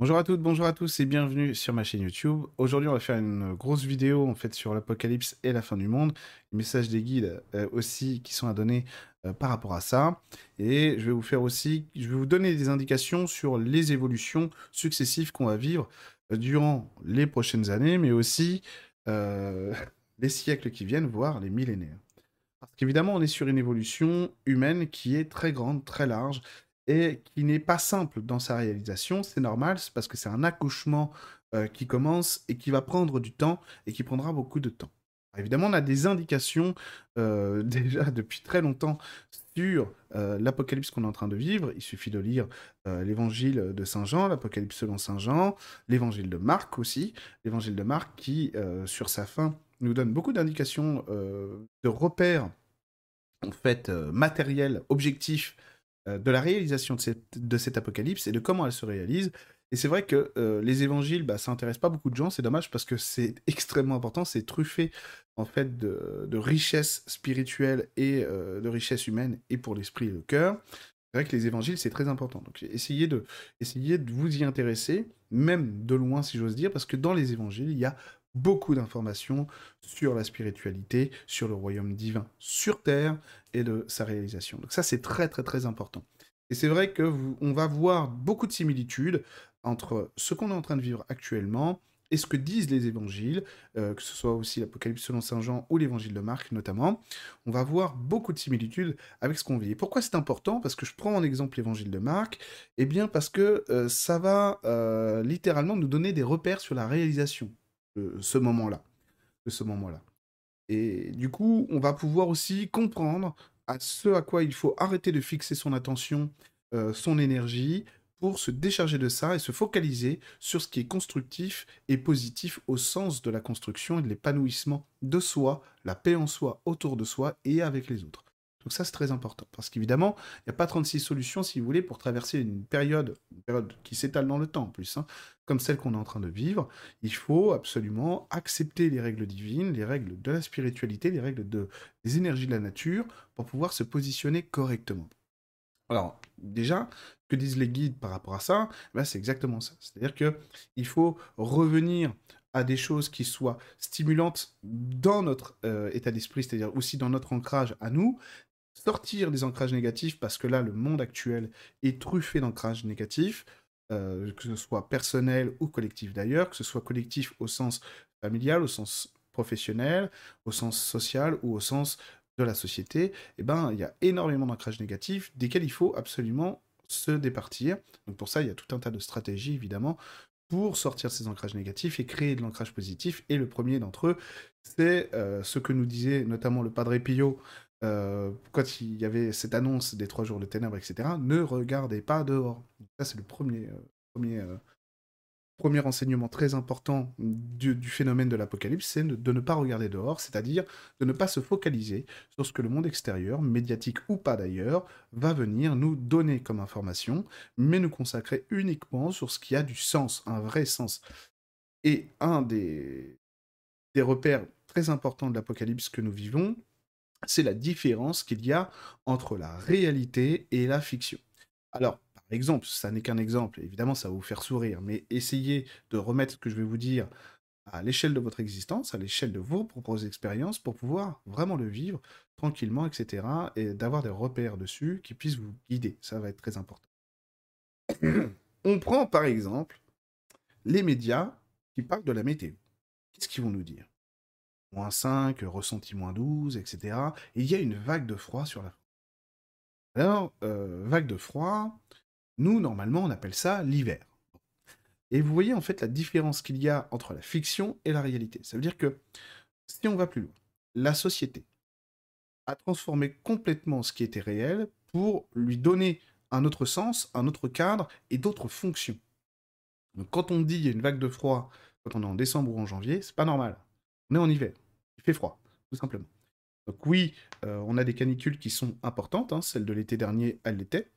Bonjour à toutes, bonjour à tous et bienvenue sur ma chaîne YouTube. Aujourd'hui, on va faire une grosse vidéo en fait sur l'apocalypse et la fin du monde. Les messages des guides euh, aussi qui sont à donner euh, par rapport à ça. Et je vais vous faire aussi, je vais vous donner des indications sur les évolutions successives qu'on va vivre euh, durant les prochaines années, mais aussi les siècles qui viennent, voire les millénaires. Parce qu'évidemment, on est sur une évolution humaine qui est très grande, très large, et qui n'est pas simple dans sa réalisation. C'est normal, c'est parce que c'est un accouchement euh, qui commence et qui va prendre du temps et qui prendra beaucoup de temps. évidemment, on a des indications euh, déjà depuis très longtemps sur euh, l'apocalypse qu'on est en train de vivre. Il suffit de lire l'évangile de Saint Jean, l'apocalypse selon Saint Jean, l'évangile de Marc aussi, l'évangile de Marc qui, sur sa fin, nous donne beaucoup d'indications de repères en fait matériels, objectifs de la réalisation de, cette, de cet apocalypse et de comment elle se réalise. Et c'est vrai que euh, les évangiles, bah, ça intéresse pas beaucoup de gens, c'est dommage parce que c'est extrêmement important, c'est truffé en fait de, de richesse spirituelle et euh, de richesse humaine et pour l'esprit et le cœur. C'est vrai que les évangiles, c'est très important. Donc essayez de, essayez de vous y intéresser, même de loin si j'ose dire, parce que dans les évangiles, il y a beaucoup d'informations sur la spiritualité, sur le royaume divin sur Terre et de sa réalisation. Donc ça, c'est très très très important. Et c'est vrai que on va voir beaucoup de similitudes entre ce qu'on est en train de vivre actuellement et ce que disent les évangiles, euh, que ce soit aussi l'Apocalypse selon Saint Jean ou l'évangile de Marc notamment, on va voir beaucoup de similitudes avec ce qu'on vit. Et pourquoi c'est important? Parce que je prends en exemple l'évangile de Marc, eh bien parce que euh, ça va euh, littéralement nous donner des repères sur la réalisation ce moment-là. Et du coup, on va pouvoir aussi comprendre à ce à quoi il faut arrêter de fixer son attention, euh, son énergie, pour se décharger de ça et se focaliser sur ce qui est constructif et positif au sens de la construction et de l'épanouissement de soi, la paix en soi, autour de soi et avec les autres. Donc ça, c'est très important. Parce qu'évidemment, il n'y a pas 36 solutions, si vous voulez, pour traverser une période, une période qui s'étale dans le temps en plus, hein, comme celle qu'on est en train de vivre. Il faut absolument accepter les règles divines, les règles de la spiritualité, les règles de, des énergies de la nature, pour pouvoir se positionner correctement. Alors, déjà, que disent les guides par rapport à ça? Ben, C'est exactement ça. C'est-à-dire qu'il faut revenir à des choses qui soient stimulantes dans notre euh, état d'esprit, c'est-à-dire aussi dans notre ancrage à nous, sortir des ancrages négatifs, parce que là, le monde actuel est truffé d'ancrages négatifs, euh, que ce soit personnel ou collectif d'ailleurs, que ce soit collectif au sens familial, au sens professionnel, au sens social ou au sens de la société, eh ben, il y a énormément d'ancrages négatifs desquels il faut absolument se départir. Donc pour ça, il y a tout un tas de stratégies, évidemment, pour sortir ces ancrages négatifs et créer de l'ancrage positif. Et le premier d'entre eux, c'est euh, ce que nous disait notamment le Padre Pio euh, quand il y avait cette annonce des trois jours de ténèbres, etc., ne regardez pas dehors. ça, c'est le premier, euh, premier, euh, premier enseignement très important du, phénomène de l'apocalypse, c'est de, ne pas regarder dehors, c'est-à-dire de ne pas se focaliser sur ce que le monde extérieur, médiatique ou pas d'ailleurs, va venir nous donner comme information, mais nous consacrer uniquement sur ce qui a du sens, un vrai sens. Et un des, des repères très importants de l'apocalypse que nous vivons, c'est la différence qu'il y a entre la réalité et la fiction. Alors, par exemple, ça n'est qu'un exemple, évidemment ça va vous faire sourire, mais essayez de remettre ce que je vais vous dire à l'échelle de votre existence, à l'échelle de vos propres expériences, pour pouvoir vraiment le vivre tranquillement, etc., et d'avoir des repères dessus qui puissent vous guider. Ça va être très important. On prend par exemple les médias qui parlent de la météo. Qu'est-ce qu'ils vont nous dire? Moins 5, ressenti moins 12, etc. Et il y a une vague de froid sur la France. Alors, euh, vague de froid, nous, normalement, on appelle ça l'hiver. Et vous voyez en fait la différence qu'il y a entre la fiction et la réalité. Ça veut dire que, si on va plus loin, la société a transformé complètement ce qui était réel pour lui donner un autre sens, un autre cadre et d'autres fonctions. Donc quand on dit il y a une vague de froid, quand on est en décembre ou en janvier, c'est pas normal. On est en hiver. Il fait froid, tout simplement. Donc oui, euh, on a des canicules qui sont importantes. Hein. Celle de l'été dernier, elle l'était,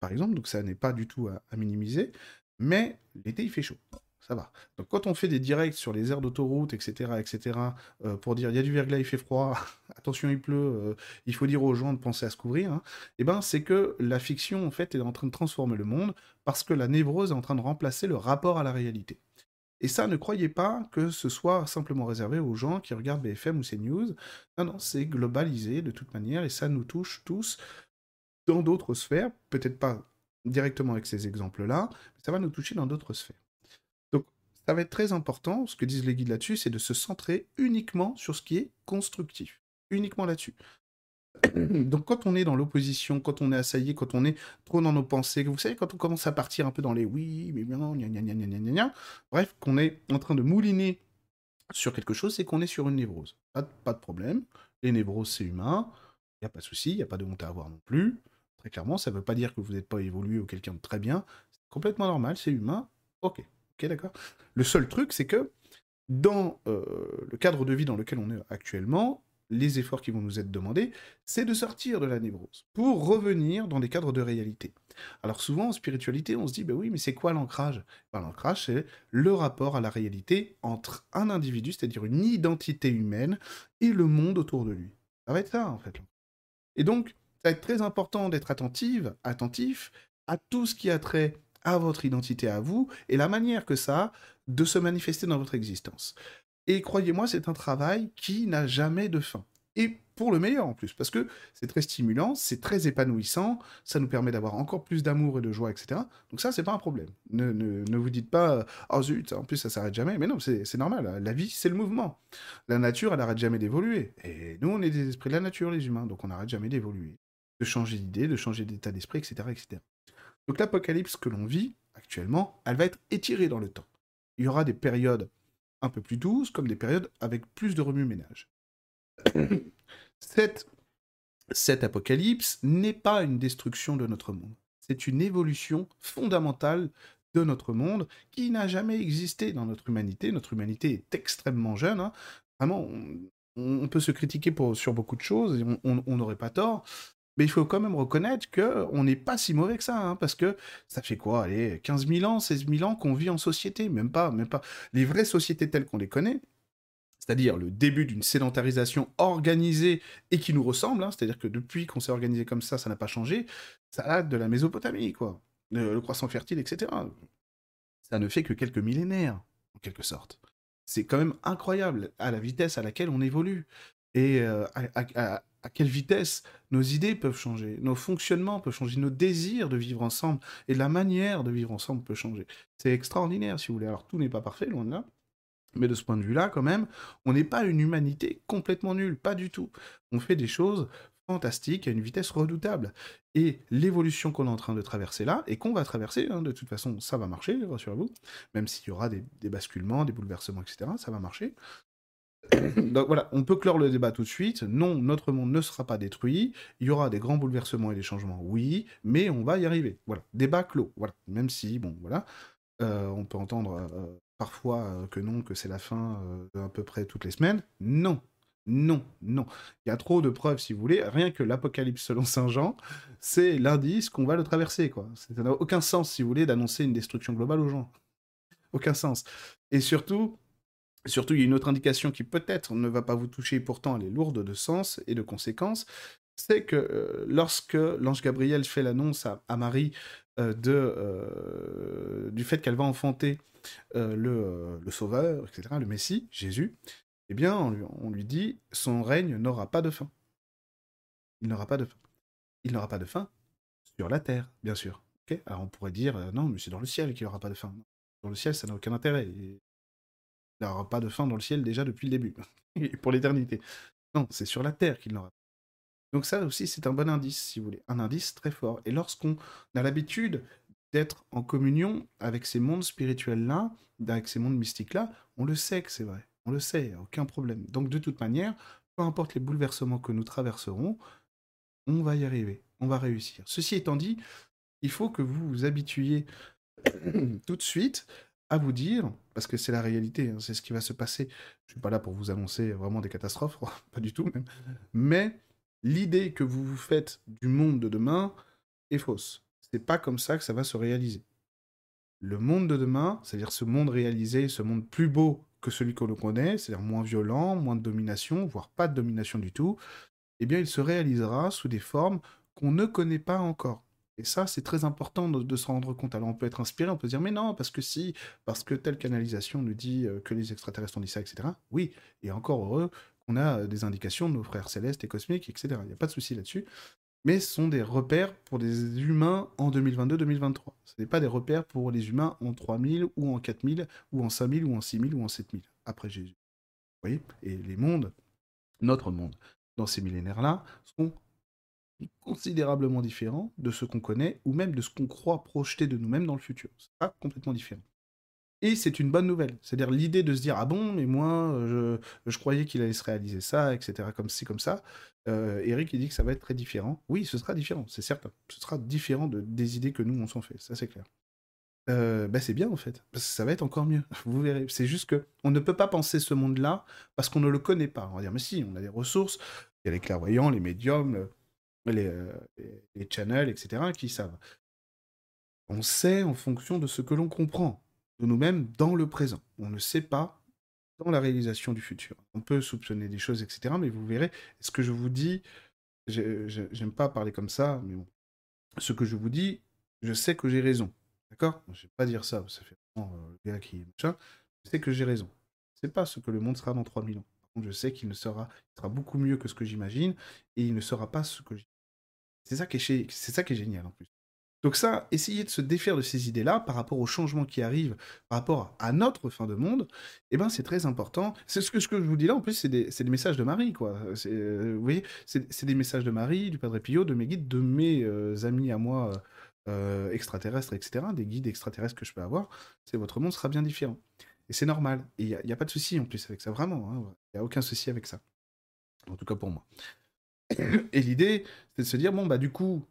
par exemple. Donc ça n'est pas du tout à, minimiser. Mais l'été, il fait chaud. ça va. Donc quand on fait des directs sur les aires d'autoroute, etc., etc., euh, pour dire il y a du verglas, il fait froid, attention il pleut, euh, il faut dire aux gens de penser à se couvrir, hein, eh ben c'est que la fiction en fait est en train de transformer le monde parce que la névrose est en train de remplacer le rapport à la réalité. Et ça, ne croyez pas que ce soit simplement réservé aux gens qui regardent BFM ou CNews. Non, non, c'est globalisé de toute manière et ça nous touche tous dans d'autres sphères, peut-être pas directement avec ces exemples-là, mais ça va nous toucher dans d'autres sphères. Donc, ça va être très important, ce que disent les guides là-dessus, c'est de se centrer uniquement sur ce qui est constructif. Uniquement là-dessus. Donc quand on est dans l'opposition, quand on est assailli, quand on est trop dans nos pensées, vous savez, quand on commence à partir un peu dans les oui, mais bien, gna gna gna gna bref, qu'on est en train de mouliner sur quelque chose, c'est qu'on est sur une névrose. Pas de, pas de problème, les névroses c'est humain, il n'y a pas de souci, il n'y a pas de honte à avoir non plus. Très clairement, ça ne veut pas dire que vous n'êtes pas évolué ou quelqu'un de très bien, c'est complètement normal, c'est humain, ok, ok d'accord. Le seul truc, c'est que dans euh, le cadre de vie dans lequel on est actuellement, les efforts qui vont nous être demandés, c'est de sortir de la névrose pour revenir dans des cadres de réalité. Alors souvent en spiritualité, on se dit, ben oui, mais c'est quoi l'ancrage? Ben, L'ancrage, c'est le rapport à la réalité entre un individu, c'est-à-dire une identité humaine, et le monde autour de lui. Ça va être ça, en fait. Et donc, ça va être très important d'être attentive, attentif à tout ce qui a trait à votre identité à vous et la manière que ça a de se manifester dans votre existence. Et croyez-moi, c'est un travail qui n'a jamais de fin. Et pour le meilleur en plus, parce que c'est très stimulant, c'est très épanouissant, ça nous permet d'avoir encore plus d'amour et de joie, etc. Donc ça, c'est pas un problème. Ne, vous dites pas, oh zut, en plus ça s'arrête jamais. Mais non, c'est normal. La vie, c'est le mouvement. La nature, elle n'arrête jamais d'évoluer. Et nous, on est des esprits de la nature, les humains, donc on n'arrête jamais d'évoluer, de changer d'idée, de changer d'état d'esprit, etc., etc. Donc l'apocalypse que l'on vit actuellement, elle va être étirée dans le temps. Il y aura des périodes un peu plus douces, comme des périodes avec plus de remue-ménage. cette, cette apocalypse n'est pas une destruction de notre monde. C'est une évolution fondamentale de notre monde qui n'a jamais existé dans notre humanité. Notre humanité est extrêmement jeune. Hein. Vraiment, on, peut se critiquer pour, sur beaucoup de choses, et on n'aurait pas tort, mais il faut quand même reconnaître qu'on n'est pas si mauvais que ça, hein, parce que ça fait quoi, allez, 15 000 ans, 16 000 ans qu'on vit en société, même pas, même pas. Les vraies sociétés telles qu'on les connaît, c'est-à-dire le début d'une sédentarisation organisée et qui nous ressemble, hein, c'est-à-dire que depuis qu'on s'est organisé comme ça, ça n'a pas changé, ça date de la Mésopotamie, quoi. Le, croissant fertile, etc. Ça ne fait que quelques millénaires, en quelque sorte. C'est quand même incroyable à la vitesse à laquelle on évolue. Et euh, quelle vitesse nos idées peuvent changer, nos fonctionnements peuvent changer, nos désirs de vivre ensemble et la manière de vivre ensemble peut changer. C'est extraordinaire, si vous voulez. Alors, tout n'est pas parfait, loin de là. Mais de ce point de vue-là, quand même, on n'est pas une humanité complètement nulle, pas du tout. On fait des choses fantastiques à une vitesse redoutable. Et l'évolution qu'on est en train de traverser là, et qu'on va traverser, hein, de toute façon, ça va marcher, rassurez-vous, même s'il y aura des, basculements, des bouleversements, etc., ça va marcher. Donc voilà, on peut clore le débat tout de suite. Non, notre monde ne sera pas détruit. Il y aura des grands bouleversements et des changements, oui, mais on va y arriver. Voilà, débat clos. Voilà, même si, bon, voilà, euh, on peut entendre euh, parfois euh, que non, que c'est la fin à peu près toutes les semaines. Non, non, non. Il y a trop de preuves, si vous voulez. Rien que l'Apocalypse selon Saint Jean, c'est l'indice qu'on va le traverser, quoi. Ça n'a aucun sens, si vous voulez, d'annoncer une destruction globale aux gens. Aucun sens. Et surtout, Surtout, il y a une autre indication qui peut-être ne va pas vous toucher, pourtant elle est lourde de sens et de conséquences, c'est que euh, lorsque l'ange Gabriel fait l'annonce à, Marie euh, euh, du fait qu'elle va enfanter le, Sauveur, etc., le Messie, Jésus, eh bien, on lui, dit, son règne n'aura pas de fin. Il n'aura pas de fin. Il n'aura pas de fin sur la terre, bien sûr. Alors on pourrait dire, non, mais c'est dans le ciel qu'il n'aura pas de fin. Dans le ciel, ça n'a aucun intérêt. Il n'aura pas de fin dans le ciel déjà depuis le début, pour l'éternité. Non, c'est sur la terre qu'il n'aura. Donc ça aussi, c'est un bon indice, si vous voulez, un indice très fort. Et lorsqu'on a l'habitude d'être en communion avec ces mondes spirituels-là, avec ces mondes mystiques-là, on le sait que c'est vrai. On le sait, aucun problème. Donc de toute manière, peu importe les bouleversements que nous traverserons, on va y arriver, on va réussir. Ceci étant dit, il faut que vous vous habituiez tout de suite à vous dire, parce que c'est la réalité, hein, c'est ce qui va se passer. Je suis pas là pour vous annoncer vraiment des catastrophes, pas du tout même. Mais l'idée que vous vous faites du monde de demain est fausse. C'est pas comme ça que ça va se réaliser. le monde de demain, c'est-à-dire ce monde réalisé, ce monde plus beau que celui que l'on connaît, c'est-à-dire moins violent, moins de domination, voire pas de domination du tout, eh bien, il se réalisera sous des formes qu'on ne connaît pas encore. Et ça, c'est très important de, se rendre compte. Alors, on peut être inspiré, on peut se dire, mais non, parce que si, parce que telle canalisation nous dit euh, que les extraterrestres ont dit ça, etc. Oui, et encore heureux qu'on a des indications de nos frères célestes et cosmiques, etc. Il n'y a pas de souci là-dessus mais ce sont des repères pour des humains en 2022-2023. Ce n'est pas des repères pour les humains en 3000 ou en 4000 ou en 5000 ou en 6000 ou en 7000 après Jésus. Vous voyez? Et les mondes, notre monde, dans ces millénaires-là, sont considérablement différents de ce qu'on connaît ou même de ce qu'on croit projeter de nous-mêmes dans le futur. C'est pas complètement différent. Et c'est une bonne nouvelle. C'est-à-dire l'idée de se dire Ah bon, mais moi, je, je croyais qu'il allait se réaliser ça, etc., comme ci, comme ça. Euh, Eric, il dit que ça va être très différent. Oui, ce sera différent, c'est certain. Ce sera différent de, des idées que nous, on s'en fait, ça c'est clair. Euh, bah c'est bien en fait, parce que ça va être encore mieux. Vous verrez. C'est juste que on ne peut pas penser ce monde-là parce qu'on ne le connaît pas. On va dire, mais si, on a des ressources. Il y a les clairvoyants, les médiums, les, les channels, etc., qui savent. On sait en fonction de ce que l'on comprend de nous-mêmes dans le présent. On ne sait pas dans la réalisation du futur. On peut soupçonner des choses, etc. Mais vous verrez, ce que je vous dis, j'aime pas parler comme ça, mais bon. Ce que je vous dis, je sais que j'ai raison. D'accord? Je vais pas dire ça, ça fait vraiment euh, le gars qui Je sais que j'ai raison. C'est pas ce que le monde sera dans 3000 ans. Je sais qu'il ne sera, sera beaucoup mieux que ce que j'imagine, et il ne sera pas ce que. C'est ça, qui est, génial en plus. Donc ça, essayer de se défaire de ces idées-là par rapport aux changements qui arrivent, par rapport à notre fin de monde, eh ben c'est très important. C'est ce que, je vous dis là, en plus, c'est des, messages de Marie, quoi. Euh, vous voyez, c'est des messages de Marie, du Padre Pio, de mes guides, de mes euh, amis à moi euh, extraterrestres, etc., des guides extraterrestres que je peux avoir. C'est votre monde sera bien différent. Et c'est normal. Et il n'y a, a, pas de souci en plus avec ça, vraiment. Hein. Il n'y a aucun souci avec ça. En tout cas pour moi. Et l'idée, c'est de se dire, bon, bah du coup,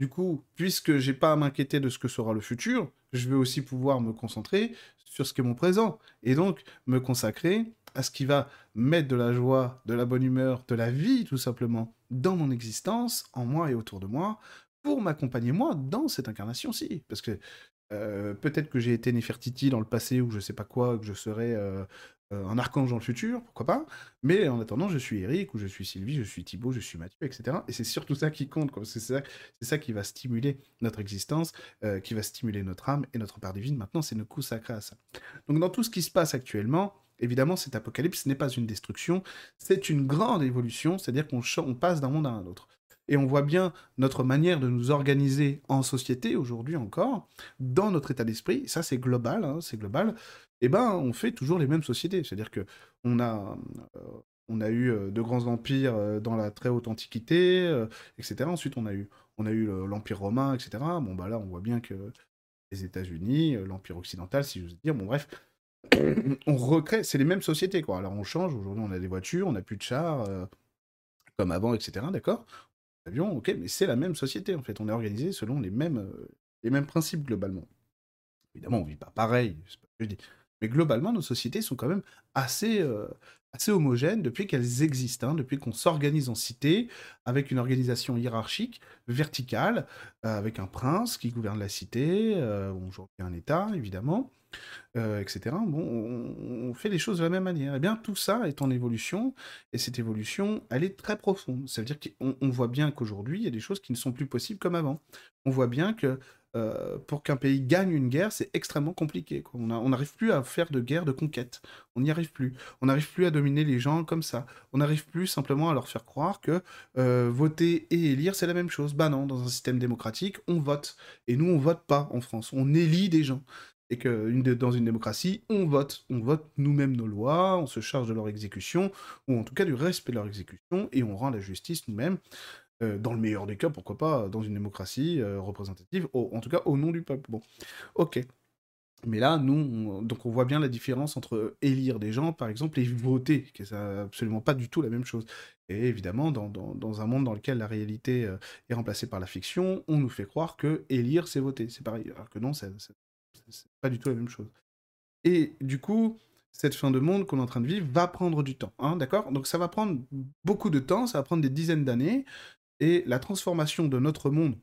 du coup, puisque j'ai pas à m'inquiéter de ce que sera le futur, je vais aussi pouvoir me concentrer sur ce qu'est mon présent. Et donc, me consacrer à ce qui va mettre de la joie, de la bonne humeur, de la vie, tout simplement, dans mon existence, en moi et autour de moi, pour m'accompagner moi dans cette incarnation-ci. Parce que euh, peut-être que j'ai été Nefertiti dans le passé ou je sais pas quoi, que je serais euh, euh, un archange dans le futur, pourquoi pas. Mais en attendant, je suis Eric, ou je suis Sylvie, je suis Thibaut, je suis Mathieu, etc. Et c'est surtout ça qui compte, c'est ça, ça, qui va stimuler notre existence, euh, qui va stimuler notre âme et notre part divine. Maintenant, c'est nous consacrer à ça. Donc dans tout ce qui se passe actuellement, évidemment, cet apocalypse n'est pas une destruction, c'est une grande évolution, c'est-à-dire qu'on passe d'un monde à un autre. Et on voit bien notre manière de nous organiser en société aujourd'hui encore, dans notre état d'esprit. Ça, c'est global, hein, c'est global eh ben, on fait toujours les mêmes sociétés. C'est-à-dire que on a, euh, on a eu euh, de grands empires euh, dans la très haute antiquité, etc. Ensuite, on a eu, on a eu l'empire romain, etc. Bon, bah là, on voit bien que les États-Unis, l'empire occidental, si j'ose dire, bon, bref, on recrée, c'est les mêmes sociétés, quoi. Alors, on change. Aujourd'hui, on a des voitures, on n'a plus de chars comme avant, etc. D'accord? Avions, ok, mais c'est la même société, en fait. On est organisé selon les mêmes, les mêmes principes, globalement. Évidemment, on vit pas pareil, je dis. Mais globalement, nos sociétés sont quand même assez, euh, assez homogènes depuis qu'elles existent, hein, depuis qu'on s'organise en cité, avec une organisation hiérarchique, verticale, euh, avec un prince qui gouverne la cité, euh, aujourd'hui un État, évidemment, euh, etc. Bon, on, fait les choses de la même manière. Eh bien, tout ça est en évolution, et cette évolution, elle est très profonde. Ça veut dire qu'on voit bien qu'aujourd'hui, il y a des choses qui ne sont plus possibles comme avant. On voit bien que euh, pour qu'un pays gagne une guerre, c'est extrêmement compliqué. On n'arrive plus à faire de guerre de conquête. On n'y arrive plus. On n'arrive plus à dominer les gens comme ça. On n'arrive plus simplement à leur faire croire que euh, voter et élire, c'est la même chose. Bah non, dans un système démocratique, on vote. Et nous, on vote pas en France. On élit des gens. Et que dans une démocratie, on vote. On vote nous-mêmes nos lois, on se charge de leur exécution, ou en tout cas du respect de leur exécution, et on rend la justice nous-mêmes. Euh, dans le meilleur des cas, pourquoi pas, dans une démocratie euh, représentative, en tout cas au nom du peuple. Bon, ok. Mais là, nous, on, donc on voit bien la différence entre élire des gens, par exemple, et voter, qui c'est absolument pas du tout la même chose. Et évidemment, dans, un monde dans lequel la réalité euh, est remplacée par la fiction, on nous fait croire que élire, c'est voter. C'est pareil. Alors que non, pas du tout la même chose. Et du coup, cette fin de monde qu'on est en train de vivre va prendre du temps, hein, d'accord? Donc ça va prendre beaucoup de temps, ça va prendre des dizaines d'années, et la transformation de notre monde,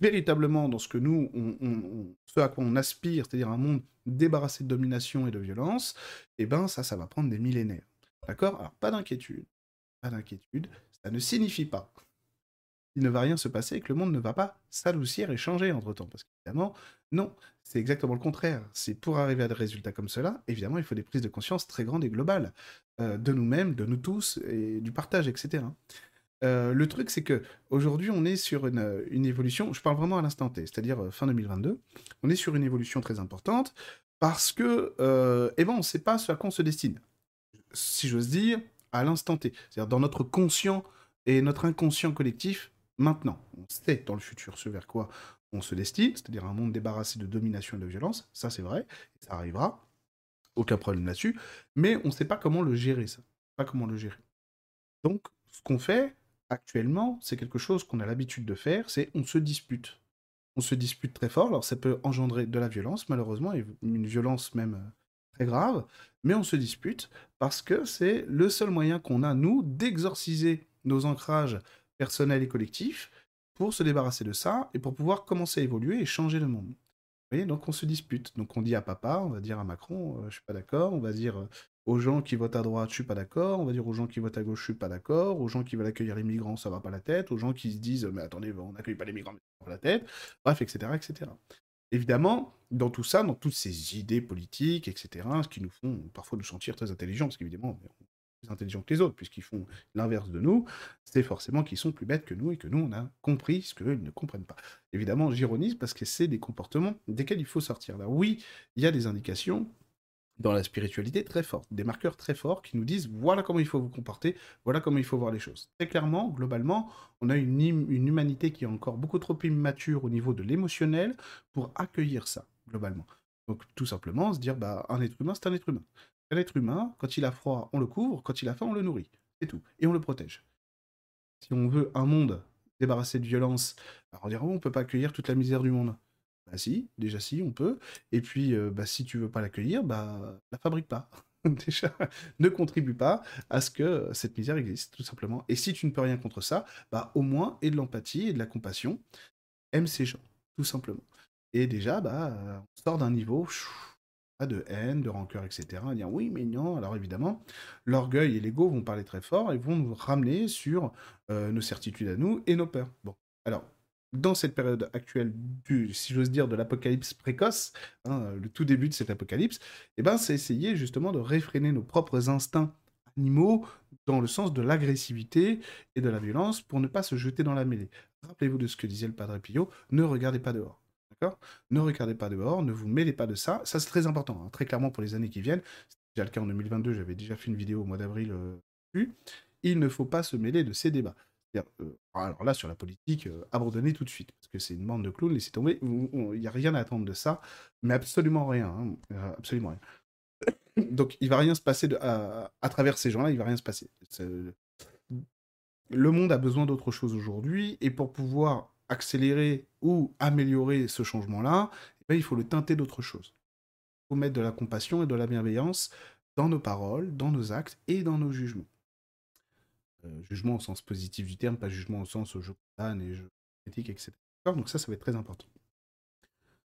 véritablement dans ce que nous, on, ce à quoi on aspire, c'est-à-dire un monde débarrassé de domination et de violence, eh ben ça, ça va prendre des millénaires. D'accord? Alors pas d'inquiétude, pas d'inquiétude, ça ne signifie pas il ne va rien se passer et que le monde ne va pas s'adoucir et changer entre-temps. Parce qu'évidemment, non, c'est exactement le contraire. C'est pour arriver à des résultats comme cela, évidemment, il faut des prises de conscience très grandes et globales euh, de nous-mêmes, de nous tous, et du partage, etc. Euh, le truc, c'est que aujourd'hui, on est sur une, évolution. Je parle vraiment à l'instant T, c'est-à-dire euh, fin 2022. On est sur une évolution très importante parce que, eh ben, on ne sait pas ce à quoi on se destine. Si j'ose dire, à l'instant T, c'est-à-dire dans notre conscient et notre inconscient collectif, maintenant. On sait dans le futur ce vers quoi on se destine, c'est-à-dire un monde débarrassé de domination et de violence, ça c'est vrai, ça arrivera, aucun problème là-dessus, mais on ne sait pas comment le gérer, ça. Pas comment le gérer. Donc, ce qu'on fait actuellement, c'est quelque chose qu'on a l'habitude de faire, c'est on se dispute. On se dispute très fort, alors ça peut engendrer de la violence, malheureusement, et une violence même euh, très grave, mais on se dispute parce que c'est le seul moyen qu'on a, nous, d'exorciser nos ancrages personnel et collectif, pour se débarrasser de ça et pour pouvoir commencer à évoluer et changer le monde. Vous voyez, donc on se dispute. Donc on dit à papa, on va dire à Macron, euh, je suis pas d'accord. On va dire euh, aux gens qui votent à droite, je suis pas d'accord. On va dire aux gens qui votent à gauche, je suis pas d'accord. Aux gens qui veulent accueillir les migrants, ça va pas la tête. Aux gens qui se disent, mais attendez, on n'accueille pas les migrants, mais ça va la tête. Bref, etc., etc. Évidemment, dans tout ça, dans toutes ces idées politiques, etc., ce qui nous font parfois nous sentir très intelligents, parce qu'évidemment, intelligents que les autres, puisqu'ils font l'inverse de nous, c'est forcément qu'ils sont plus bêtes que nous et que nous, on a compris ce qu'eux, ils ne comprennent pas. Évidemment, j'ironise parce que c'est des comportements desquels il faut sortir. Là, oui, il y a des indications dans la spiritualité très fortes, des marqueurs très forts qui nous disent voilà comment il faut vous comporter, voilà comment il faut voir les choses. Très clairement, globalement, on a une, une humanité qui est encore beaucoup trop immature au niveau de l'émotionnel pour accueillir ça, globalement. Donc tout simplement se dire bah un être humain c'est un être humain. L'être humain, quand il a froid, on le couvre, quand il a faim, on le nourrit. C'est tout. Et on le protège. Si on veut un monde débarrassé de violence, alors on dira, oh, on peut pas accueillir toute la misère du monde. Bah si, déjà si, on peut. Et puis, euh, bah, si tu veux pas l'accueillir, bah la fabrique pas. déjà, ne contribue pas à ce que cette misère existe, tout simplement. Et si tu ne peux rien contre ça, bah au moins aie de l'empathie et de la compassion. Aime ces gens, tout simplement. Et déjà, bah, on sort d'un niveau de haine, de rancœur, etc. Dire oui, mais non. Alors évidemment, l'orgueil et l'ego vont parler très fort et vont nous ramener sur euh, nos certitudes à nous et nos peurs. Bon, alors dans cette période actuelle, du, si j'ose dire, de l'apocalypse précoce, hein, le tout début de cet apocalypse, eh ben, c'est essayer justement de réfréner nos propres instincts animaux dans le sens de l'agressivité et de la violence pour ne pas se jeter dans la mêlée. Rappelez-vous de ce que disait le Padre Pio, ne regardez pas dehors. Ne regardez pas dehors, ne vous mêlez pas de ça. Ça, c'est très important, hein, très clairement pour les années qui viennent. C'est déjà le cas en 2022, j'avais déjà fait une vidéo au mois d'avril euh, Il ne faut pas se mêler de ces débats. Euh, alors là, sur la politique, euh, abandonnez tout de suite, parce que c'est une bande de clowns, laissez tomber. Il n'y a rien à attendre de ça, mais absolument rien. Hein, absolument rien. Donc, il va rien se passer à, travers ces gens-là, il va rien se passer. Le monde a besoin d'autre chose aujourd'hui, et pour pouvoir accélérer ou améliorer ce changement-là, eh ben, il faut le teinter d'autre chose. Il faut mettre de la compassion et de la bienveillance dans nos paroles, dans nos actes et dans nos jugements. Euh, jugement au sens positif du terme, pas jugement au sens je condamne et je critique, etc. Donc ça, ça va être très important.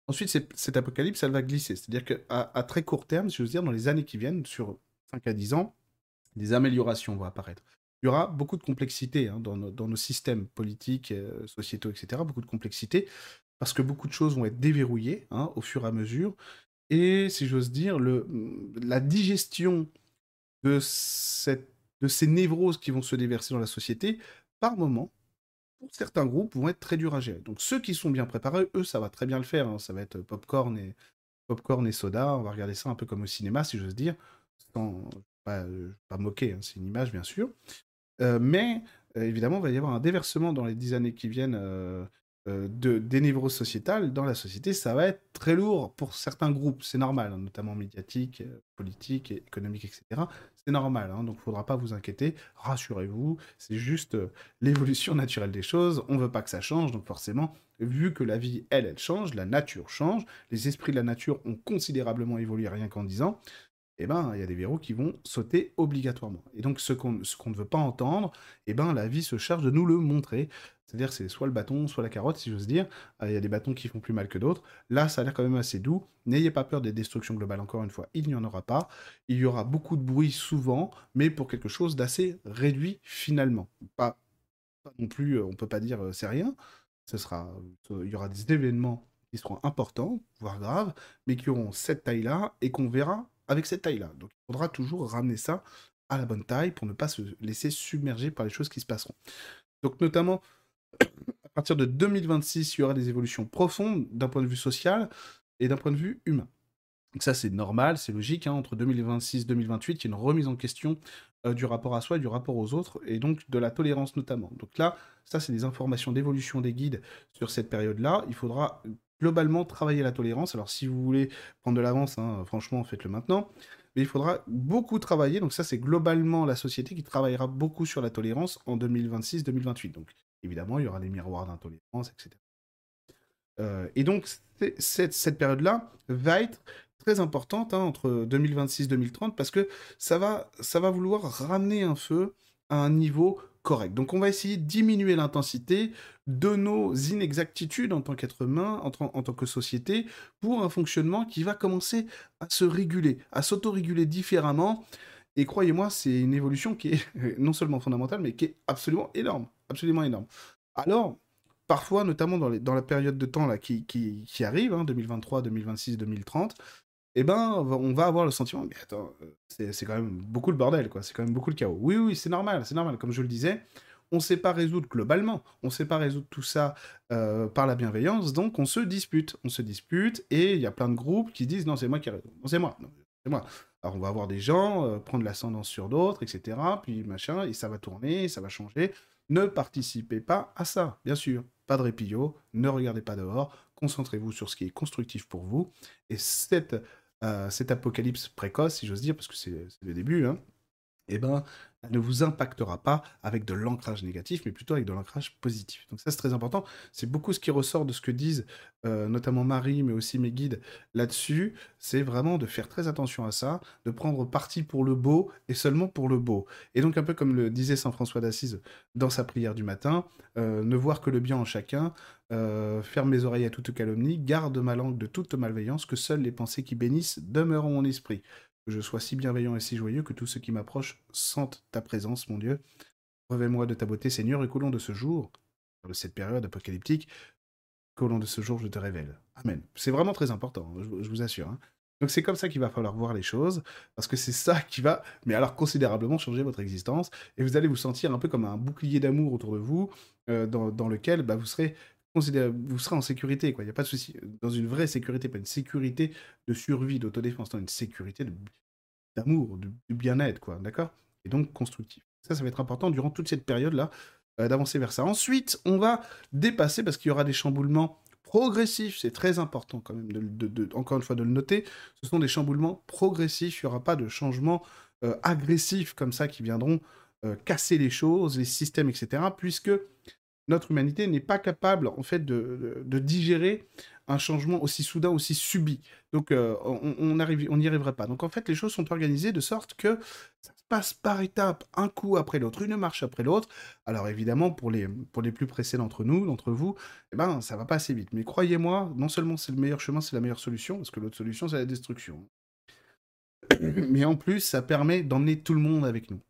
Ensuite, cette apocalypse, elle va glisser. C'est-à-dire qu'à très court terme, si veux dire, dans les années qui viennent, sur 5 à 10 ans, des améliorations vont apparaître il y aura beaucoup de complexité hein, dans, nos, systèmes politiques, euh, sociétaux, etc. Beaucoup de complexité, parce que beaucoup de choses vont être déverrouillées hein, au fur et à mesure. Et si j'ose dire, le, la digestion de, ces névroses qui vont se déverser dans la société, par moment, pour certains groupes, vont être très durs à gérer. Donc ceux qui sont bien préparés, eux, ça va très bien le faire. Hein. Ça va être popcorn et, et soda. On va regarder ça un peu comme au cinéma, si j'ose dire. Sans, pas moquer, c'est une image, bien sûr. Euh, mais euh, évidemment, il va y avoir un déversement dans les dix années qui viennent euh, de, des niveaux sociétales dans la société. Ça va être très lourd pour certains groupes, c'est normal, hein, notamment médiatiques, politiques, économiques, etc. C'est normal, hein, donc il ne faudra pas vous inquiéter, rassurez-vous, c'est juste l'évolution naturelle des choses, on ne veut pas que ça change, donc forcément, vu que la vie, elle, elle change, la nature change, les esprits de la nature ont considérablement évolué rien qu'en dix ans, eh ben, il y a des verrous qui vont sauter obligatoirement. Et donc, ce qu'on ne veut pas entendre, eh ben, la vie se charge de nous le montrer. C'est-à-dire c'est soit le bâton, soit la carotte, si j'ose dire. Euh, il y a des bâtons qui font plus mal que d'autres. Là, ça a l'air quand même assez doux. N'ayez pas peur des destructions globales, encore une fois. Il n'y en aura pas. Il y aura beaucoup de bruit souvent, mais pour quelque chose d'assez réduit finalement. Pas, non plus, euh, on peut pas dire euh, c'est rien. Ce sera, il y aura des événements qui seront importants, voire graves, mais qui auront cette taille-là et qu'on verra avec cette taille-là. Donc il faudra toujours ramener ça à la bonne taille pour ne pas se laisser submerger par les choses qui se passeront. Donc notamment, à partir de 2026, il y aura des évolutions profondes d'un point de vue social et d'un point de vue humain. Donc ça, c'est normal, c'est logique. Hein, entre 2026 et 2028, il y a une remise en question euh, du rapport à soi du rapport aux autres, et donc de la tolérance notamment. Donc là, ça, c'est des informations d'évolution des guides sur cette période-là. Il faudra globalement travailler la tolérance. Alors si vous voulez prendre de l'avance, hein, franchement, faites-le maintenant. Mais il faudra beaucoup travailler. Donc ça, c'est globalement la société qui travaillera beaucoup sur la tolérance en 2026-2028. Donc évidemment, il y aura des miroirs d'intolérance, etc. Euh, et donc, cette, période-là va être très importante hein, entre 2026-2030 parce que ça va vouloir ramener un feu à un niveau correct. Donc on va essayer de diminuer l'intensité de nos inexactitudes en tant qu'être humain, en, tant que société, pour un fonctionnement qui va commencer à se réguler, à s'autoréguler différemment. Et croyez-moi, c'est une évolution qui est non seulement fondamentale, mais qui est absolument énorme absolument énorme. Alors, parfois, notamment dans, la période de temps qui arrive, 2023, 2026, 2030, eh ben, on va avoir le sentiment, mais attends, euh, c'est quand même beaucoup le bordel, quoi. C'est quand même beaucoup le chaos. Oui, oui, c'est normal, c'est normal. Comme je le disais, on ne sait pas résoudre globalement, on ne sait pas résoudre tout ça euh, par la bienveillance, donc on se dispute, on se dispute, et il y a plein de groupes qui disent non, c'est moi qui non, c'est moi, c'est moi. Alors on va avoir des gens euh, prendre l'ascendance sur d'autres, etc., puis machin, et ça va tourner, ça va changer. Ne participez pas à ça, bien sûr. Pas de répillot, ne regardez pas dehors, concentrez-vous sur ce qui est constructif pour vous. Et cette, cet apocalypse précoce, si j'ose dire, parce que c'est le début, hein, eh ben, ne vous impactera pas avec de l'ancrage négatif, mais plutôt avec de l'ancrage positif. Donc ça, c'est très important. C'est beaucoup ce qui ressort de ce que disent euh, notamment Marie, mais aussi mes guides là-dessus. C'est vraiment de faire très attention à ça, de prendre parti pour le beau et seulement pour le beau. Et donc un peu comme le disait Saint François d'Assise dans sa prière du matin, euh, ne voir que le bien en chacun, euh, ferme mes oreilles à toute calomnie, garde ma langue de toute malveillance, que seules les pensées qui bénissent demeurent en mon esprit que je sois si bienveillant et si joyeux que tous ceux qui m'approchent sentent ta présence, mon Dieu. Revêt-moi de ta beauté, Seigneur, et qu'au long de ce jour, de cette période apocalyptique, qu'au long de ce jour, je te révèle. Amen. C'est vraiment très important, hein, je, vous assure. Hein. Donc c'est comme ça qu'il va falloir voir les choses, parce que c'est ça qui va, mais alors considérablement changer votre existence, et vous allez vous sentir un peu comme un bouclier d'amour autour de vous, euh, dans, lequel bah, vous serez vous serez en sécurité, quoi. Il n'y a pas de souci. Dans une vraie sécurité, pas une sécurité de survie, d'autodéfense, non, une sécurité d'amour, de, bien-être, quoi. D'accord? Et donc constructif. Ça, ça va être important durant toute cette période-là euh, d'avancer vers ça. Ensuite, on va dépasser parce qu'il y aura des chamboulements progressifs. C'est très important quand même, de, encore une fois, de le noter. Ce sont des chamboulements progressifs. Il n'y aura pas de changements euh, agressifs comme ça qui viendront euh, casser les choses, les systèmes, etc. Puisque notre humanité n'est pas capable en fait de, digérer un changement aussi soudain, aussi subi. Donc euh, on n'y arriverait pas. Donc en fait les choses sont organisées de sorte que ça se passe par étapes, un coup après l'autre, une marche après l'autre. Alors évidemment pour les, plus pressés d'entre nous, d'entre vous, eh ben ça va pas assez vite. Mais croyez-moi, non seulement c'est le meilleur chemin, c'est la meilleure solution, parce que l'autre solution c'est la destruction. Mais en plus ça permet d'emmener tout le monde avec nous.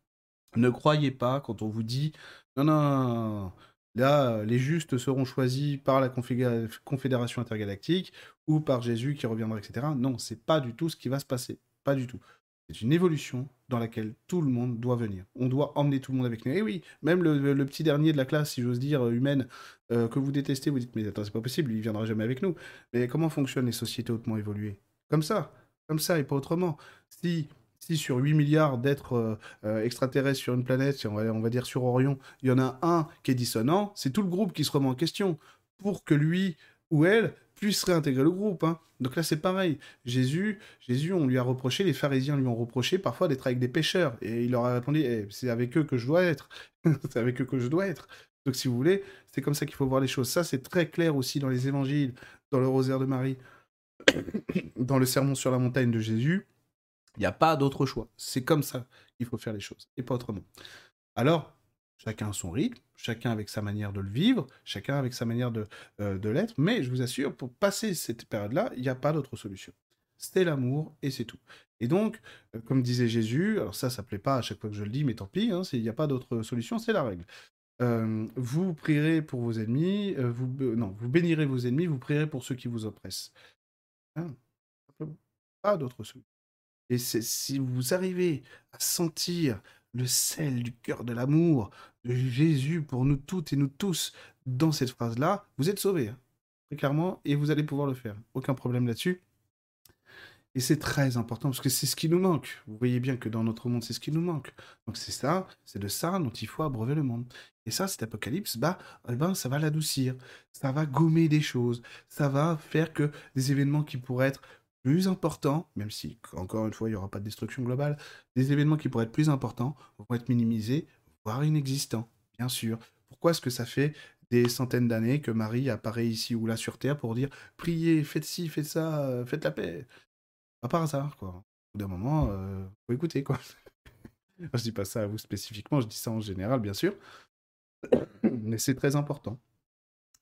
Ne croyez pas quand on vous dit non non Là, euh, les justes seront choisis par la Confédération intergalactique ou par Jésus qui reviendra, etc. Non, c'est pas du tout ce qui va se passer. Pas du tout. C'est une évolution dans laquelle tout le monde doit venir. On doit emmener tout le monde avec nous. Et oui, même le, petit dernier de la classe, si j'ose dire, euh, humaine, euh, que vous détestez, vous dites, mais attends, c'est pas possible, il viendra jamais avec nous. Mais comment fonctionnent les sociétés hautement évoluées? Comme ça. Comme ça et pas autrement. Si si sur 8 milliards d'êtres euh, euh, extraterrestres sur une planète, on va, dire sur Orion, il y en a un qui est dissonant, c'est tout le groupe qui se remet en question pour que lui ou elle puisse réintégrer le groupe. Hein. Donc là, c'est pareil. Jésus, Jésus, on lui a reproché, les pharisiens lui ont reproché parfois d'être avec des pêcheurs. Et il leur a répondu, eh, c'est avec eux que je dois être. c'est avec eux que je dois être. Donc si vous voulez, c'est comme ça qu'il faut voir les choses. Ça, c'est très clair aussi dans les évangiles, dans le rosaire de Marie, dans le sermon sur la montagne de Jésus. Il n'y a pas d'autre choix. C'est comme ça qu'il faut faire les choses, et pas autrement. Alors, chacun a son rythme, chacun avec sa manière de le vivre, chacun avec sa manière de, euh, de l'être, mais je vous assure, pour passer cette période-là, il n'y a pas d'autre solution. C'est l'amour, et c'est tout. Et donc, euh, comme disait Jésus, alors ça, ça plaît pas à chaque fois que je le dis, mais tant pis, hein, il n'y a pas d'autre solution, c'est la règle. Euh, vous prierez pour vos ennemis, vous, non, vous bénirez vos ennemis, vous prierez pour ceux qui vous oppressent. Hein, pas d'autre solution. Et si vous arrivez à sentir le sel du cœur de l'amour de Jésus pour nous toutes et nous tous dans cette phrase-là, vous êtes sauvés, hein, très clairement, et vous allez pouvoir le faire. Aucun problème là-dessus. Et c'est très important parce que c'est ce qui nous manque. Vous voyez bien que dans notre monde, c'est ce qui nous manque. Donc c'est ça, c'est de ça dont il faut abreuver le monde. Et ça, cet apocalypse, bah, eh ben, ça va l'adoucir, ça va gommer des choses, ça va faire que des événements qui pourraient être plus importants, même si, encore une fois, il n'y aura pas de destruction globale, des événements qui pourraient être plus importants vont être minimisés, voire inexistants, bien sûr. Pourquoi est-ce que ça fait des centaines d'années que Marie apparaît ici ou là sur Terre pour dire priez, faites ci, faites ça, euh, faites la paix Pas par hasard, quoi. Au bout d'un moment, euh, faut écouter, quoi. je dis pas ça à vous spécifiquement, je dis ça en général, bien sûr. Mais c'est très important.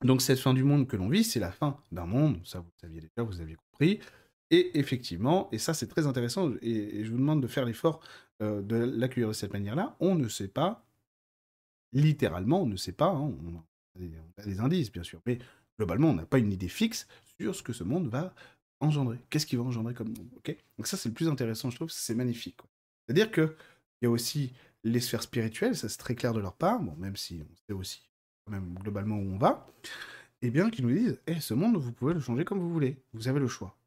Donc cette fin du monde que l'on vit, c'est la fin d'un monde, ça vous saviez déjà, vous aviez compris. Et effectivement, et ça c'est très intéressant, et, je vous demande de faire l'effort euh, de l'accueillir de cette manière-là, on ne sait pas, littéralement, on ne sait pas, hein, on, a des, indices bien sûr, mais globalement on n'a pas une idée fixe sur ce que ce monde va engendrer. Qu'est-ce qu'il va engendrer comme monde ok? Donc ça c'est le plus intéressant, je trouve, c'est magnifique. C'est-à-dire qu'il y a aussi les sphères spirituelles, ça c'est très clair de leur part, bon, même si on sait aussi même globalement où on va, et eh bien qu'ils nous disent, eh, ce monde, vous pouvez le changer comme vous voulez, vous avez le choix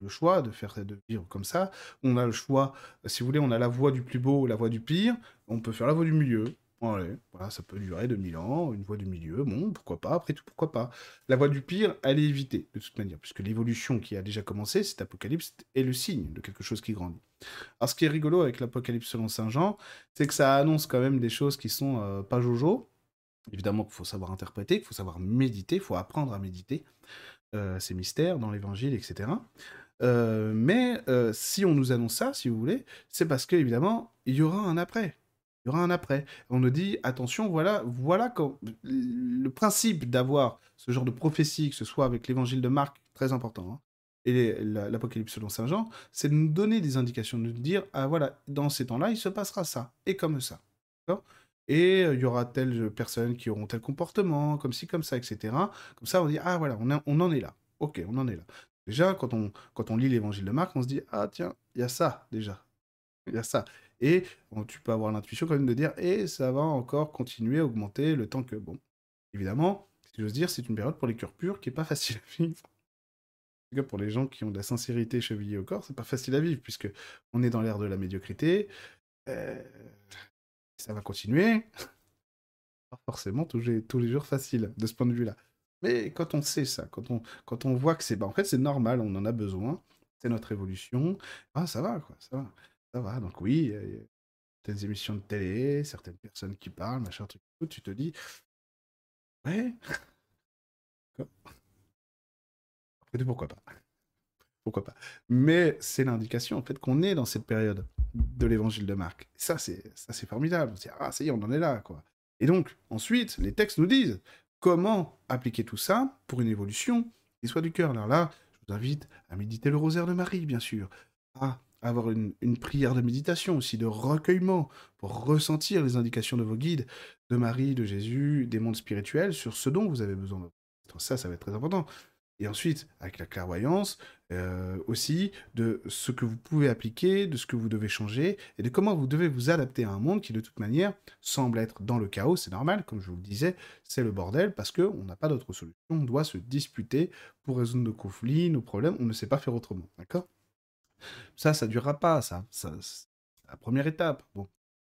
le choix de faire de vivre comme ça. On a le choix, si vous voulez, on a la voie du plus beau, la voie du pire. On peut faire la voie du milieu. voilà, ça peut durer 2000 ans, une voie du milieu, bon, pourquoi pas, après tout, pourquoi pas. La voie du pire, elle est évitée, de toute manière, puisque l'évolution qui a déjà commencé, cet apocalypse, est le signe de quelque chose qui grandit. Alors, ce qui est rigolo avec l'apocalypse selon Saint Jean, c'est que ça annonce quand même des choses qui sont euh, pas jojo. Évidemment qu'il faut savoir interpréter, qu'il faut savoir méditer, il faut apprendre à méditer euh, ces mystères dans l'évangile, etc. Euh, mais euh, si on nous annonce ça, si vous voulez, c'est parce qu'évidemment, il y aura un après. Il y aura un après. On nous dit, attention, voilà, voilà quand... le principe d'avoir ce genre de prophétie, que ce soit avec l'évangile de Marc, très important, hein, et l'Apocalypse selon Saint Jean, c'est de nous donner des indications, de nous dire, ah voilà, dans ces temps-là, il se passera ça, et comme ça. Et euh, il y aura telles personnes qui auront tel comportement, comme ci, comme ça, etc. Comme ça, on dit, ah voilà, on en est là. Ok, on en est là. Déjà, quand on, lit l'évangile de Marc, on se dit Ah, tiens, il y a ça déjà. Il y a ça. Et tu peux avoir l'intuition quand même de dire Et ça va encore continuer à augmenter le temps que. Bon, évidemment, si j'ose dire, c'est une période pour les cœurs purs qui n'est pas facile à vivre. En tout cas, pour les gens qui ont de la sincérité chevillée au corps, c'est pas facile à vivre, puisque on est dans l'ère de la médiocrité. Euh, ça va continuer. Pas forcément tous les jours facile de ce point de vue-là. Mais quand on sait ça, quand on, quand on voit que c'est... Bah, en fait, c'est normal, on en a besoin, c'est notre évolution, ah, ça va, quoi, ça va. Ça va, donc oui, il y a certaines émissions de télé, certaines personnes qui parlent, machin, truc, tu te dis, ouais, après pourquoi pas pourquoi pas. Mais c'est l'indication en fait qu'on est dans cette période de l'évangile de Marc. ça c'est ça c'est formidable. ah ça y est, on en est là quoi. Et donc ensuite les textes nous disent comment appliquer tout ça pour une évolution qui soit du cœur. Alors là, je vous invite à méditer le rosaire de Marie, bien sûr, à avoir une, prière de méditation aussi, de recueillement, pour ressentir les indications de vos guides, de Marie, de Jésus, des mondes spirituels, sur ce dont vous avez besoin. Ça, ça va être très important. Et ensuite, avec la clairvoyance, euh, aussi de ce que vous pouvez appliquer, de ce que vous devez changer, et de comment vous devez vous adapter à un monde qui, de toute manière, semble être dans le chaos. C'est normal, comme je vous le disais, c'est le bordel, parce qu'on n'a pas d'autre solution. On doit se disputer pour résoudre nos conflits, nos problèmes. On ne sait pas faire autrement, d'accord? Ça, ça durera pas, ça. ça la première étape. Bon,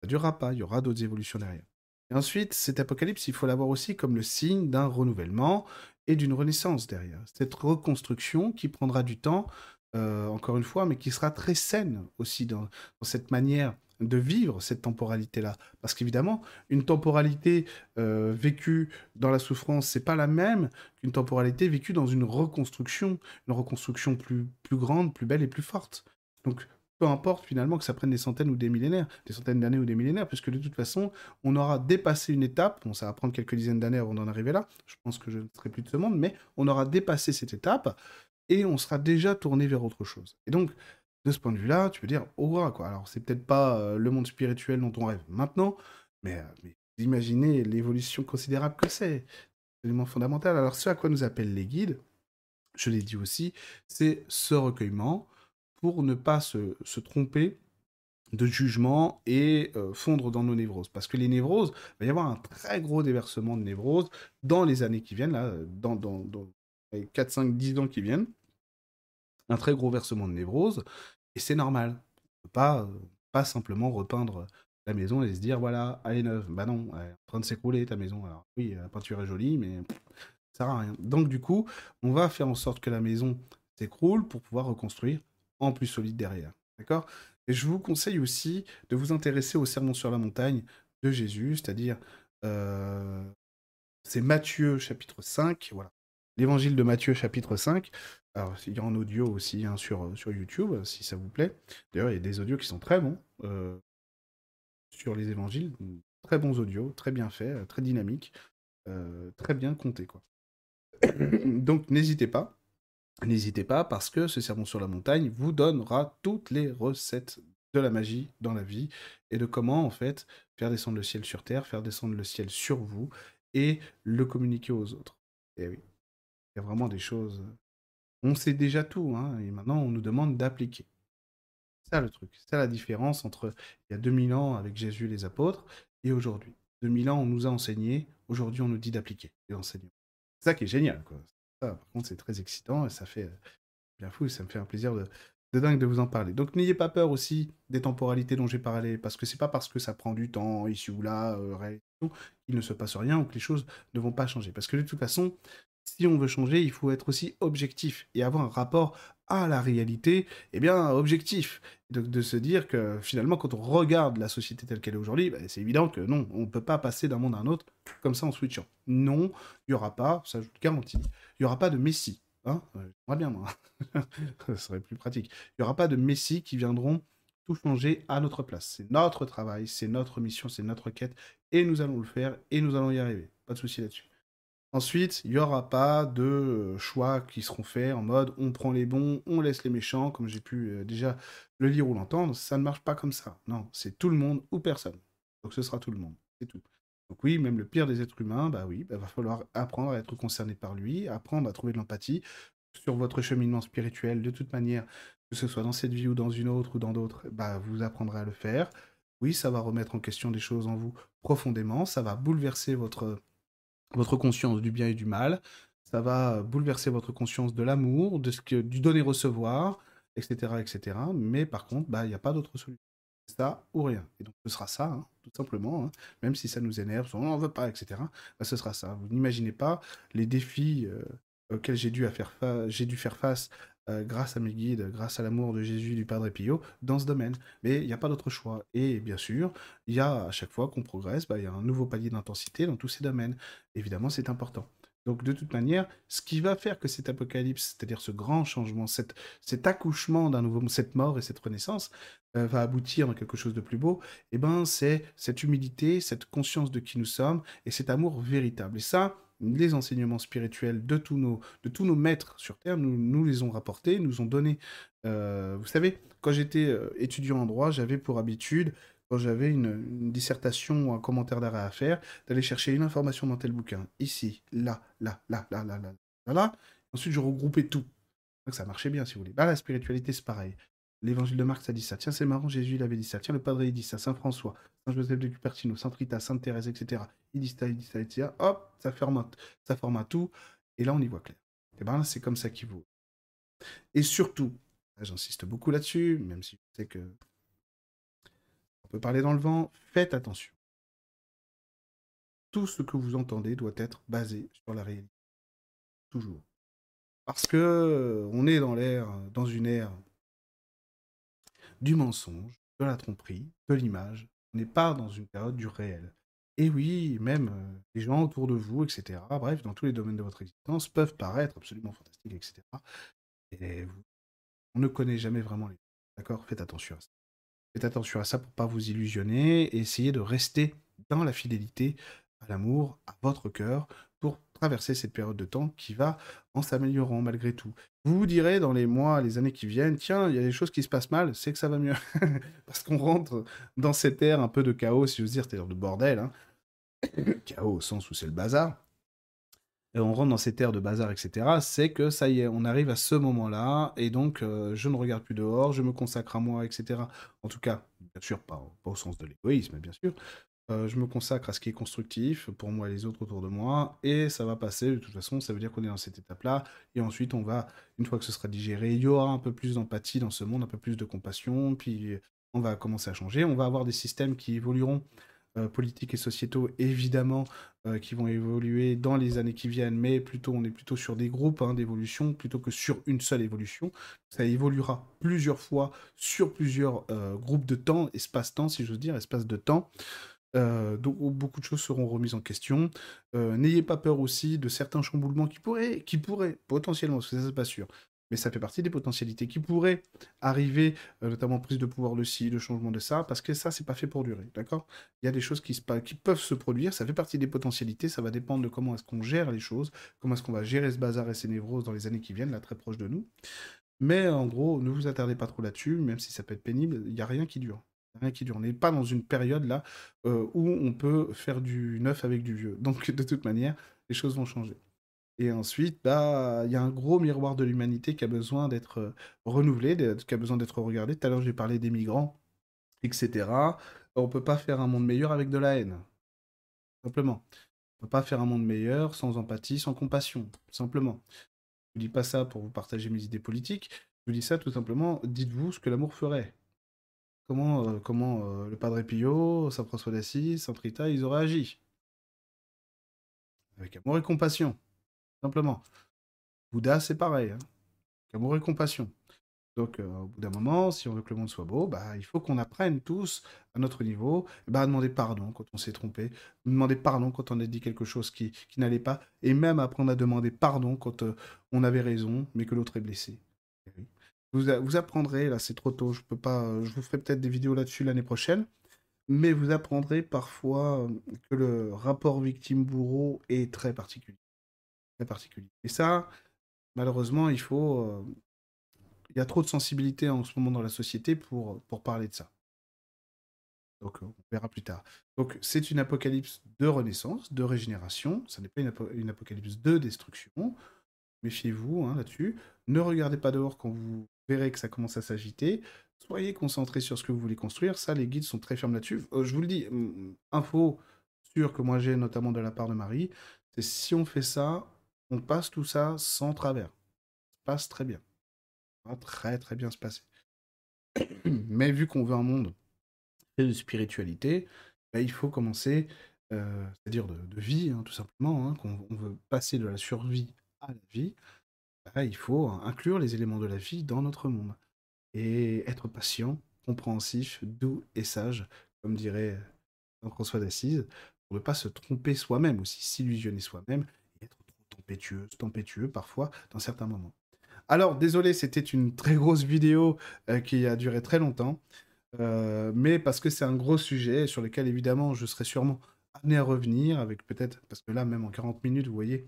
ça durera pas, il y aura d'autres évolutions derrière. Et ensuite, cet apocalypse, il faut l'avoir aussi comme le signe d'un renouvellement, et d'une renaissance derrière. Cette reconstruction qui prendra du temps, euh, encore une fois, mais qui sera très saine aussi dans, cette manière de vivre cette temporalité-là. Parce qu'évidemment, une temporalité euh, vécue dans la souffrance, c'est pas la même qu'une temporalité vécue dans une reconstruction, une reconstruction plus, plus grande, plus belle et plus forte. Donc, peu importe finalement que ça prenne des centaines ou des millénaires, des centaines d'années ou des millénaires, puisque de toute façon, on aura dépassé une étape, bon ça va prendre quelques dizaines d'années avant d'en arriver là, je pense que je ne serai plus de ce monde, mais on aura dépassé cette étape, et on sera déjà tourné vers autre chose. Et donc, de ce point de vue-là, tu peux dire, oh, quoi. Alors, c'est peut-être pas euh, le monde spirituel dont on rêve maintenant, mais, euh, mais imaginez l'évolution considérable que c'est. Élément fondamental. Alors, ce à quoi nous appellent les guides, je l'ai dit aussi, c'est ce recueillement pour ne pas se, tromper de jugement et euh, fondre dans nos névroses. Parce que les névroses, il va y avoir un très gros déversement de névroses dans les années qui viennent, là, dans, dans, les 4, 5, 10 ans qui viennent. Un très gros versement de névroses. Et c'est normal. Pas, pas simplement repeindre la maison et se dire voilà, elle est neuve. Bah non, elle est en train de s'écrouler ta maison. Alors oui, la peinture est jolie, mais ça sert à rien. Donc du coup, on va faire en sorte que la maison s'écroule pour pouvoir reconstruire en plus solide derrière. D'accord? Et je vous conseille aussi de vous intéresser au sermon sur la montagne de Jésus, c'est-à-dire euh, c'est Matthieu chapitre 5, voilà. L'évangile de Matthieu chapitre 5. Alors, il y a en audio aussi hein, sur, sur YouTube, si ça vous plaît. D'ailleurs, il y a des audios qui sont très bons euh, sur les évangiles. Très bons audios, très bien faits, très dynamiques, euh, très bien comptés. Quoi. Donc, n'hésitez pas. N'hésitez pas parce que ce sermon sur la montagne vous donnera toutes les recettes de la magie dans la vie et de comment en fait faire descendre le ciel sur terre, faire descendre le ciel sur vous et le communiquer aux autres. Et oui, il y a vraiment des choses on sait déjà tout, hein, et maintenant on nous demande d'appliquer. C'est ça le truc, c'est la différence entre il y a 2000 ans avec Jésus les apôtres et aujourd'hui. 2000 ans on nous a enseigné, aujourd'hui on nous dit d'appliquer les enseignements. C'est ça qui est génial, quoi. Par contre c'est très excitant et ça fait euh, bien fou, ça me fait un plaisir de, dingue de vous en parler. Donc n'ayez pas peur aussi des temporalités dont j'ai parlé, parce que c'est pas parce que ça prend du temps ici ou là, euh, qu'il ne se passe rien ou que les choses ne vont pas changer. Parce que de toute façon, si on veut changer, il faut être aussi objectif et avoir un rapport à la réalité, eh bien, objectif. Donc, de se dire que finalement, quand on regarde la société telle qu'elle est aujourd'hui, bah, c'est évident que non, on ne peut pas passer d'un monde à un autre comme ça en switchant. Non, il n'y aura pas, ça je vous le garantis, il n'y aura pas de Messie. Hein euh, bien, moi. ça serait plus pratique. Il n'y aura pas de Messie qui viendront tout changer à notre place. C'est notre travail, c'est notre mission, c'est notre quête, et nous allons le faire, et nous allons y arriver. Pas de souci là-dessus. Ensuite, il n'y aura pas de euh, choix qui seront faits en mode on prend les bons, on laisse les méchants, comme j'ai pu euh, déjà le lire ou l'entendre. Ça ne marche pas comme ça. Non, c'est tout le monde ou personne. Donc ce sera tout le monde. C'est tout. Donc oui, même le pire des êtres humains, bah oui, il bah, va falloir apprendre à être concerné par lui, apprendre à trouver de l'empathie sur votre cheminement spirituel. De toute manière, que ce soit dans cette vie ou dans une autre ou dans d'autres, bah, vous apprendrez à le faire. Oui, ça va remettre en question des choses en vous profondément, ça va bouleverser votre votre conscience du bien et du mal. Ça va bouleverser votre conscience de l'amour, de ce que, du donner-recevoir, etc., etc. Mais par contre, bah, il n'y a pas d'autre solution. Ça ou rien. Et donc, ce sera ça, hein, tout simplement. Hein. Même si ça nous énerve, on n'en veut pas, etc. Bah, ce sera ça. Vous n'imaginez pas les défis euh, auxquels j'ai dû, dû, faire face euh, grâce à mes guides, grâce à l'amour de Jésus du Padre Pio, dans ce domaine. Mais il n'y a pas d'autre choix. Et bien sûr, il y a à chaque fois qu'on progresse, bah, il y a un nouveau palier d'intensité dans tous ces domaines. Évidemment, c'est important. Donc de toute manière, ce qui va faire que cet apocalypse, c'est-à-dire ce grand changement, cet accouchement d'un nouveau, cette mort et cette renaissance, euh, va aboutir dans quelque chose de plus beau, eh ben c'est cette humilité, cette conscience de qui nous sommes et cet amour véritable. Et ça, les enseignements spirituels de tous nos, de tous nos maîtres sur Terre nous, les ont rapportés, nous ont donné. Euh, vous savez, quand j'étais euh, étudiant en droit, j'avais pour habitude, quand j'avais une, dissertation ou un commentaire d'arrêt à faire, d'aller chercher une information dans tel bouquin, ici, là, là, là, là, là, là, là, là. Ensuite, je regroupais tout. Donc ça marchait bien, si vous voulez. Bah, la spiritualité, c'est pareil. L'évangile de Marc, ça dit ça. Tiens, c'est marrant, Jésus, il avait dit ça. Tiens, le Padre, il dit ça. Saint François, Saint Joseph de Cupertino, Saint Rita, Sainte Thérèse, etc. Il ça, il dit ça, etc. Hop, ça formate, ça tout. Et là, on y voit clair. Et ben là, c'est comme ça qu'il vaut. Et surtout, j'insiste beaucoup là-dessus, même si je sais que on peut parler dans le vent, faites attention. Tout ce que vous entendez doit être basé sur la réalité. Toujours. Parce que on est dans l'air, dans une ère du mensonge, de la tromperie, de l'image. N'est pas dans une période du réel. Et oui, même les gens autour de vous, etc., bref, dans tous les domaines de votre existence, peuvent paraître absolument fantastiques, etc. Et on ne connaît jamais vraiment les D'accord? Faites attention à ça. Faites attention à ça pour pas vous illusionner et essayez de rester dans la fidélité à l'amour, à votre cœur, pour traverser cette période de temps qui va en s'améliorant malgré tout. Vous direz dans les mois, les années qui viennent, tiens, il y a des choses qui se passent mal, c'est que ça va mieux. Parce qu'on rentre dans cette ère un peu de chaos, si je veux dire, c'est-à-dire de bordel. Hein. chaos au sens où c'est le bazar. Et on rentre dans cette ère de bazar, etc. C'est que ça y est, on arrive à ce moment-là, et donc euh, je ne regarde plus dehors, je me consacre à moi, etc. En tout cas, bien sûr, pas au sens de l'égoïsme, bien sûr, euh, je me consacre à ce qui est constructif pour moi et les autres autour de moi, et ça va passer. De toute façon, ça veut dire qu'on est dans cette étape-là, et ensuite on va, une fois que ce sera digéré, il y aura un peu plus d'empathie dans ce monde, un peu plus de compassion, puis on va commencer à changer. On va avoir des systèmes qui évolueront, euh, politiques et sociétaux, évidemment, euh, qui vont évoluer dans les années qui viennent, mais plutôt on est plutôt sur des groupes hein, d'évolution plutôt que sur une seule évolution. Ça évoluera plusieurs fois sur plusieurs groupes de temps, espace-temps, si j'ose dire, espace de temps. Euh, donc beaucoup de choses seront remises en question. Euh, n'ayez pas peur aussi de certains chamboulements qui pourraient, qui pourraient potentiellement, parce que ça c'est pas sûr, mais ça fait partie des potentialités qui pourraient arriver, euh, notamment prise de pouvoir de ci, le changement de ça, parce que ça c'est pas fait pour durer, d'accord? Il y a des choses qui, se, qui peuvent se produire, ça fait partie des potentialités, ça va dépendre de comment est-ce qu'on gère les choses, comment est-ce qu'on va gérer ce bazar et ces névroses dans les années qui viennent, là très proche de nous. Mais en gros, ne vous attardez pas trop là-dessus, même si ça peut être pénible, il n'y a rien qui dure rien qui dure. On n'est pas dans une période là euh, où on peut faire du neuf avec du vieux. Donc de toute manière, les choses vont changer. Et ensuite, bah, il y a un gros miroir de l'humanité qui a besoin d'être euh, renouvelé, qui a besoin d'être regardé. Tout à l'heure, j'ai parlé des migrants, etc. On peut pas faire un monde meilleur avec de la haine. Simplement. On peut pas faire un monde meilleur sans empathie, sans compassion. Simplement. Je ne dis pas ça pour vous partager mes idées politiques. Je vous dis ça tout simplement. Dites-vous ce que l'amour ferait. Comment, euh, euh, le Padre Pio, Saint François d'Assise, Saint Rita, ils auraient agi? Avec amour et compassion, simplement. Bouddha, c'est pareil. Hein. amour et compassion. Donc, euh, au bout d'un moment, si on veut que le monde soit beau, bah, il faut qu'on apprenne tous, à notre niveau, bah, à demander pardon quand on s'est trompé, demander pardon quand on a dit quelque chose qui, n'allait pas, et même apprendre à demander pardon quand on avait raison, mais que l'autre est blessé. Eh. Vous, apprendrez, là c'est trop tôt, je peux pas, je vous ferai peut-être des vidéos là-dessus l'année prochaine, mais vous apprendrez parfois euh, que le rapport victime-bourreau est très particulier. Très particulier. Et ça, malheureusement, il faut... Euh, il y a trop de sensibilité en ce moment dans la société pour, pour parler de ça. Donc on verra plus tard. Donc c'est une apocalypse de renaissance, de régénération, ça n'est pas une, apocalypse de destruction. Méfiez-vous hein, là-dessus. Ne regardez pas dehors quand vous verrez que ça commence à s'agiter. Soyez concentrés sur ce que vous voulez construire. Ça, les guides sont très fermes là-dessus. Euh, je vous le dis, info sûre que moi j'ai, notamment de la part de Marie, c'est si on fait ça, on passe tout ça sans travers. Ça passe très bien. Ça va très très bien se passer. Mais vu qu'on veut un monde de spiritualité, bah, il faut commencer, euh, c'est-à-dire de, vie, hein, tout simplement, hein, qu'on veut passer de la survie à la vie. Bah, il faut inclure les éléments de la vie dans notre monde. Et être patient, compréhensif, doux et sage, comme dirait Saint François d'Assise, pour ne pas se tromper soi-même, aussi s'illusionner soi-même, et être trop tempétueux, tempétueux parfois dans certains moments. Alors, désolé, c'était une très grosse vidéo euh, qui a duré très longtemps, euh, mais parce que c'est un gros sujet sur lequel évidemment je serai sûrement amené à revenir avec peut-être, parce que là, même en 40 minutes, vous voyez,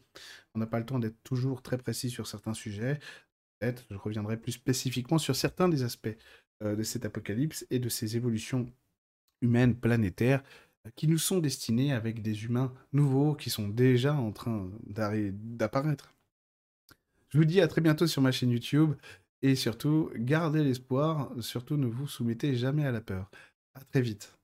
on n'a pas le temps d'être toujours très précis sur certains sujets. Peut-être, je reviendrai plus spécifiquement sur certains des aspects euh, de cet apocalypse et de ces évolutions humaines planétaires euh, qui nous sont destinées avec des humains nouveaux qui sont déjà en train d'apparaître. Je vous dis à très bientôt sur ma chaîne YouTube et surtout, gardez l'espoir, surtout ne vous soumettez jamais à la peur. À très vite.